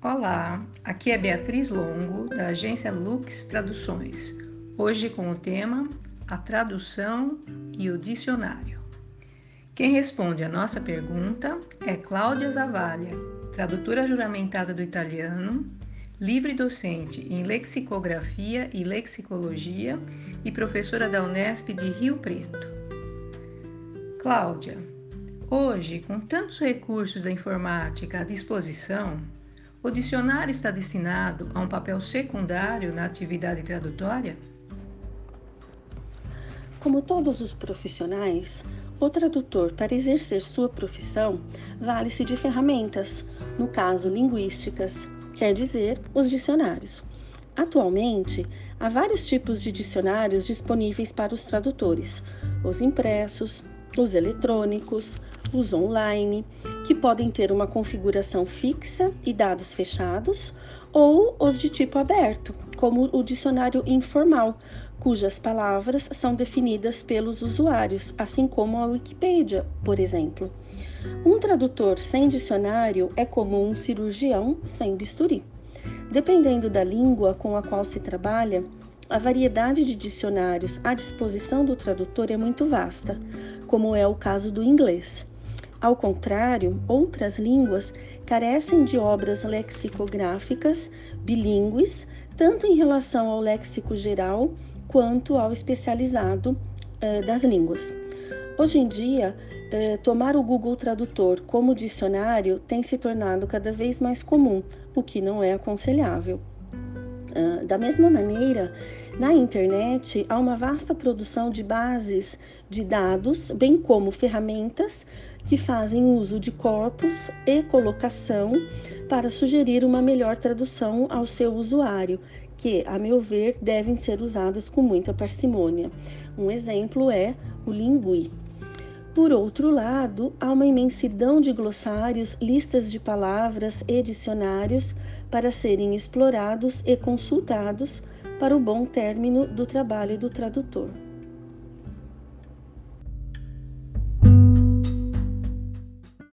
Olá, aqui é Beatriz Longo, da agência Lux Traduções. Hoje com o tema A tradução e o dicionário. Quem responde a nossa pergunta é Cláudia Zavalha, tradutora juramentada do italiano, livre docente em lexicografia e lexicologia e professora da Unesp de Rio Preto. Cláudia, hoje, com tantos recursos da informática à disposição, o dicionário está destinado a um papel secundário na atividade tradutória? Como todos os profissionais, o tradutor, para exercer sua profissão, vale-se de ferramentas, no caso linguísticas, quer dizer, os dicionários. Atualmente, há vários tipos de dicionários disponíveis para os tradutores: os impressos, os eletrônicos, os online, que podem ter uma configuração fixa e dados fechados, ou os de tipo aberto, como o dicionário informal, cujas palavras são definidas pelos usuários, assim como a Wikipedia, por exemplo. Um tradutor sem dicionário é como um cirurgião sem bisturi. Dependendo da língua com a qual se trabalha, a variedade de dicionários à disposição do tradutor é muito vasta, como é o caso do inglês. Ao contrário, outras línguas carecem de obras lexicográficas bilíngues, tanto em relação ao léxico geral quanto ao especializado eh, das línguas. Hoje em dia, eh, tomar o Google Tradutor como dicionário tem se tornado cada vez mais comum, o que não é aconselhável. Uh, da mesma maneira, na internet há uma vasta produção de bases de dados, bem como ferramentas que fazem uso de corpos e colocação para sugerir uma melhor tradução ao seu usuário, que, a meu ver, devem ser usadas com muita parcimônia. Um exemplo é o Lingui. Por outro lado, há uma imensidão de glossários, listas de palavras e dicionários para serem explorados e consultados para o bom término do trabalho do tradutor.